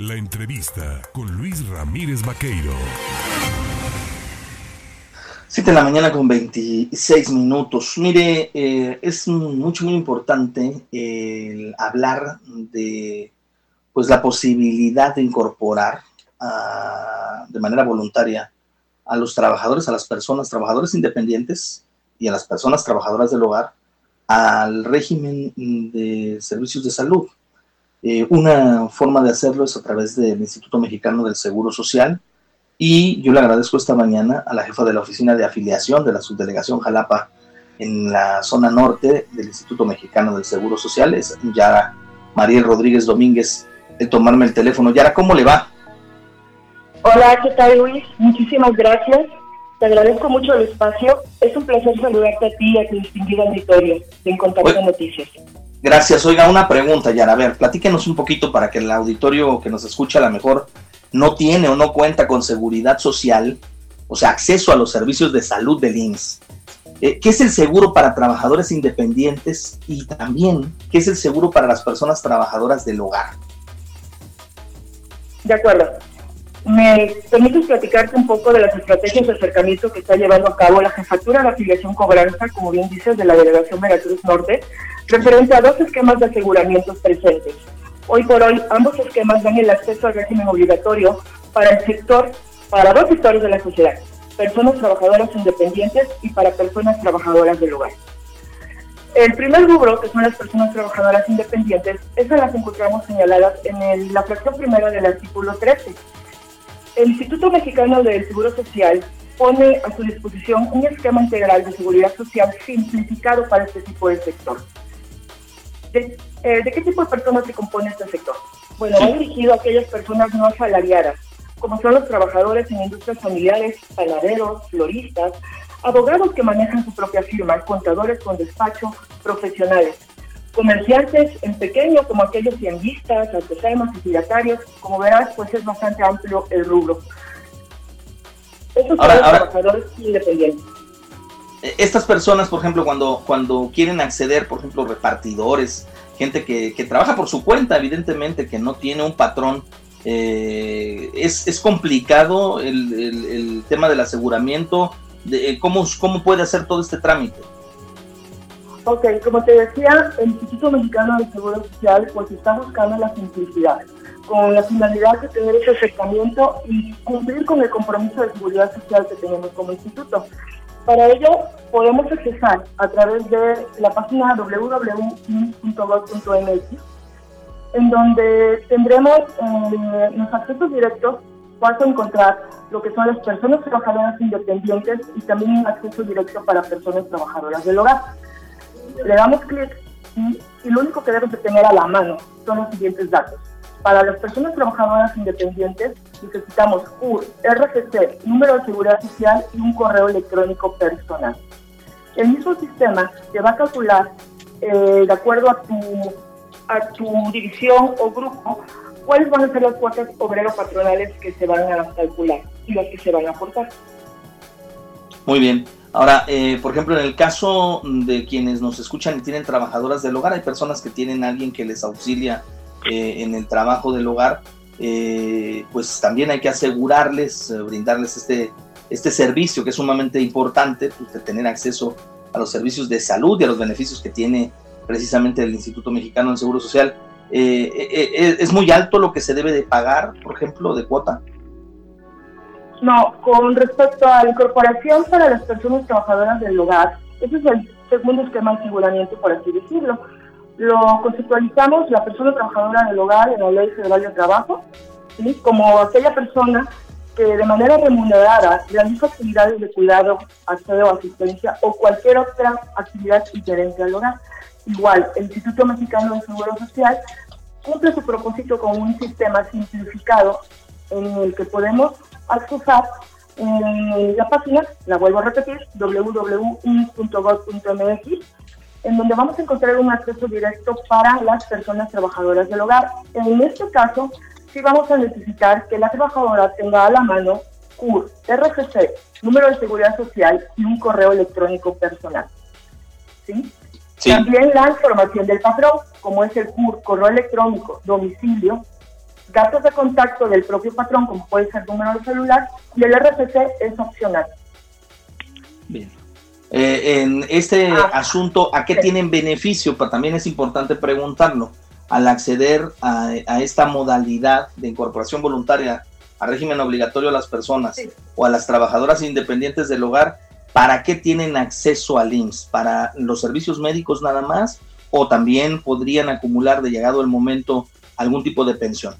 La entrevista con Luis Ramírez Vaqueiro. 7 de la mañana con 26 minutos. Mire, eh, es mucho, muy importante el hablar de pues, la posibilidad de incorporar de manera voluntaria a los trabajadores, a las personas, trabajadores independientes y a las personas trabajadoras del hogar al régimen de servicios de salud. Eh, una forma de hacerlo es a través del Instituto Mexicano del Seguro Social y yo le agradezco esta mañana a la jefa de la oficina de afiliación de la subdelegación Jalapa en la zona norte del Instituto Mexicano del Seguro Social, es Yara María Rodríguez Domínguez, de tomarme el teléfono. Yara, ¿cómo le va? Hola, ¿qué tal Luis? Muchísimas gracias. Te agradezco mucho el espacio. Es un placer saludarte a ti y a tu distinguido auditorio de Contacto Noticias. Gracias. Oiga, una pregunta, Yara. A ver, platíquenos un poquito para que el auditorio que nos escucha a lo mejor no tiene o no cuenta con seguridad social, o sea, acceso a los servicios de salud del IMSS. Eh, ¿Qué es el seguro para trabajadores independientes y también qué es el seguro para las personas trabajadoras del hogar? De acuerdo. ¿Me permites platicarte un poco de las estrategias de acercamiento que está llevando a cabo la Jefatura de Afiliación Cobranza, como bien dices, de la Delegación Veracruz Norte, referente a dos esquemas de aseguramientos presentes? Hoy por hoy, ambos esquemas dan el acceso al régimen obligatorio para el sector, para dos sectores de la sociedad, personas trabajadoras independientes y para personas trabajadoras del hogar. El primer rubro, que son las personas trabajadoras independientes, esas las encontramos señaladas en la fracción primera del artículo 13 el Instituto Mexicano del Seguro Social pone a su disposición un esquema integral de seguridad social simplificado para este tipo de sector. ¿De, eh, qué tipo de personas se compone este sector? Bueno, va dirigido a aquellas personas no asalariadas, como son los trabajadores en industrias familiares, panaderos, floristas, abogados que manejan su propia firma, contadores con despacho, profesionales, comerciantes en pequeño, como aquellos tianguistas, artesanos y piratarios, como verás, pues es bastante amplio el rubro. Estos son los trabajadores independientes. Eh, estas personas, por ejemplo, cuando, cuando quieren acceder, por ejemplo, repartidores, gente que, trabaja por su cuenta, evidentemente, que no tiene un patrón, eh, es, complicado el, tema del aseguramiento, de, eh, ¿cómo, ¿cómo puede hacer todo este trámite? Ok, como te decía, el Instituto Mexicano de Seguro Social pues está buscando la simplicidad, con la finalidad de tener ese acercamiento y cumplir con el compromiso de seguridad social que tenemos como instituto. Para ello podemos accesar a través de la página www.gov.mx, en donde tendremos eh, los accesos directos, vas a encontrar lo que son las personas trabajadoras independientes y también un acceso directo para personas trabajadoras del hogar le damos clic y, lo único que debes de tener a la mano son los siguientes datos. Para las personas trabajadoras independientes necesitamos CUR, RFC, número de seguridad social y un correo electrónico personal. El mismo sistema te va a calcular, eh, de acuerdo a tu, a tu división o grupo, cuáles van a ser las cuotas obrero-patronales que se van a calcular y las que se van a aportar. Muy bien. Ahora, eh, por ejemplo, en el caso de quienes nos escuchan y tienen trabajadoras del hogar, hay personas que tienen alguien que les auxilia eh, en el trabajo del hogar, eh, pues también hay que asegurarles, brindarles este, este servicio que es sumamente importante, pues, de tener acceso a los servicios de salud y a los beneficios que tiene precisamente el Instituto Mexicano del Seguro Social. ¿Es muy alto lo que se debe de pagar, por ejemplo, de cuota? No, con respecto a la incorporación para las personas trabajadoras del hogar, ese es el segundo esquema de aseguramiento, por así decirlo. Lo conceptualizamos la persona trabajadora del hogar en la Ley Federal de Trabajo, ¿sí? como aquella persona que de manera remunerada realiza actividades de cuidado, aseo, asistencia o cualquier otra actividad inherente al hogar. Igual, el Instituto Mexicano de Seguro Social cumple su propósito con un sistema simplificado en el que podemos accesar en la página, la vuelvo a repetir, www.gov.mx, en donde vamos a encontrar un acceso directo para las personas trabajadoras del hogar. En este caso, sí vamos a necesitar que la trabajadora tenga a la mano CUR, RFC, número de seguridad social y un correo electrónico personal. ¿Sí? También la información del patrón, como es el CUR, correo electrónico, domicilio, datos de contacto del propio patrón, como puede ser número de celular, y el RFC es opcional. Bien. Eh, en este ah, asunto, ¿a qué tienen beneficio? Pero también es importante preguntarlo. Al acceder a, esta modalidad de incorporación voluntaria al régimen obligatorio a las personas o a las trabajadoras independientes del hogar, ¿para qué tienen acceso al IMSS? ¿Para los servicios médicos nada más? ¿O también podrían acumular de llegado el momento algún tipo de pensión?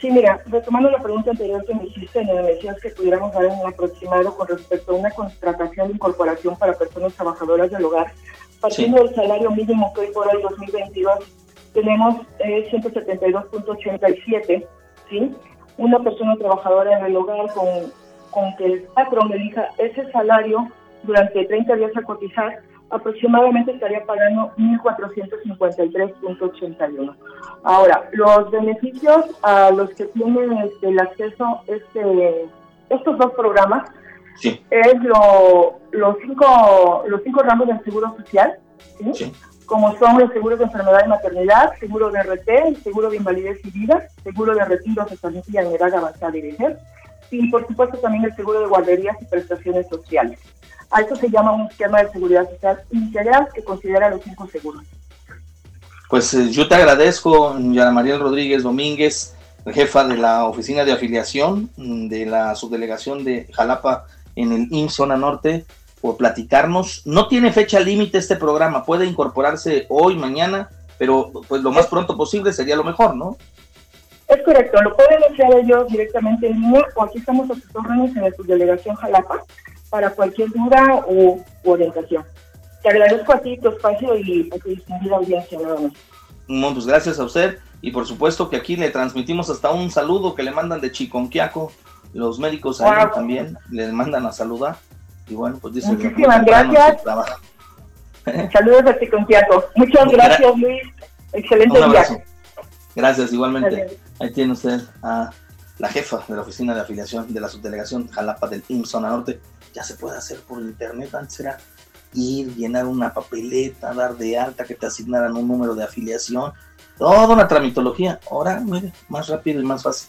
Sí, mira, retomando la pregunta anterior que me hiciste, me decías que pudiéramos dar un aproximado con respecto a una contratación de incorporación para personas trabajadoras del hogar. Partiendo del salario mínimo que hoy por hoy, 2022, tenemos eh, 172.87, ¿sí? Una persona trabajadora del hogar con, con que el patrón elija ese salario durante 30 días a cotizar, aproximadamente estaría pagando 1.453.81. Ahora, los beneficios a los que tienen este, el acceso este, estos dos programas es lo, los, cinco, los cinco ramos del seguro social, como son los seguros de enfermedad y maternidad, seguro de RT, seguro de invalidez y vida, seguro de retiro, cesantía en edad avanzada y vejez, y por supuesto también el seguro de guarderías y prestaciones sociales. A eso se llama un esquema de seguridad social integral que considera los cinco seguros. Pues eh, yo te agradezco, Yana María Rodríguez Domínguez, jefa de la oficina de afiliación de la subdelegación de Jalapa en el IMSS Zona Norte, por platicarnos. No tiene fecha límite este programa, puede incorporarse hoy, mañana, pero pues lo más pronto posible sería lo mejor, ¿no? Es correcto, lo pueden hacer ellos directamente en línea o aquí estamos a sus órdenes en la subdelegación Jalapa para cualquier duda o, orientación. Te agradezco a ti tu espacio y a tu distinguida audiencia nuevamente. pues gracias a usted y por supuesto que aquí le transmitimos hasta un saludo que le mandan de Chiconquiaco, los médicos ahí también le mandan a saludar y bueno, pues dice Muchísimas gracias. Saludos a Chiconquiaco. Muchas gracias Luis, excelente día. Gracias igualmente. Ahí tiene usted a la jefa de la oficina de afiliación de la subdelegación Jalapa del IMSS Zona Norte ya se puede hacer por internet. Antes era ir, llenar una papeleta, dar de alta, que te asignaran un número de afiliación, toda una tramitología. Ahora, mire, más rápido y más fácil.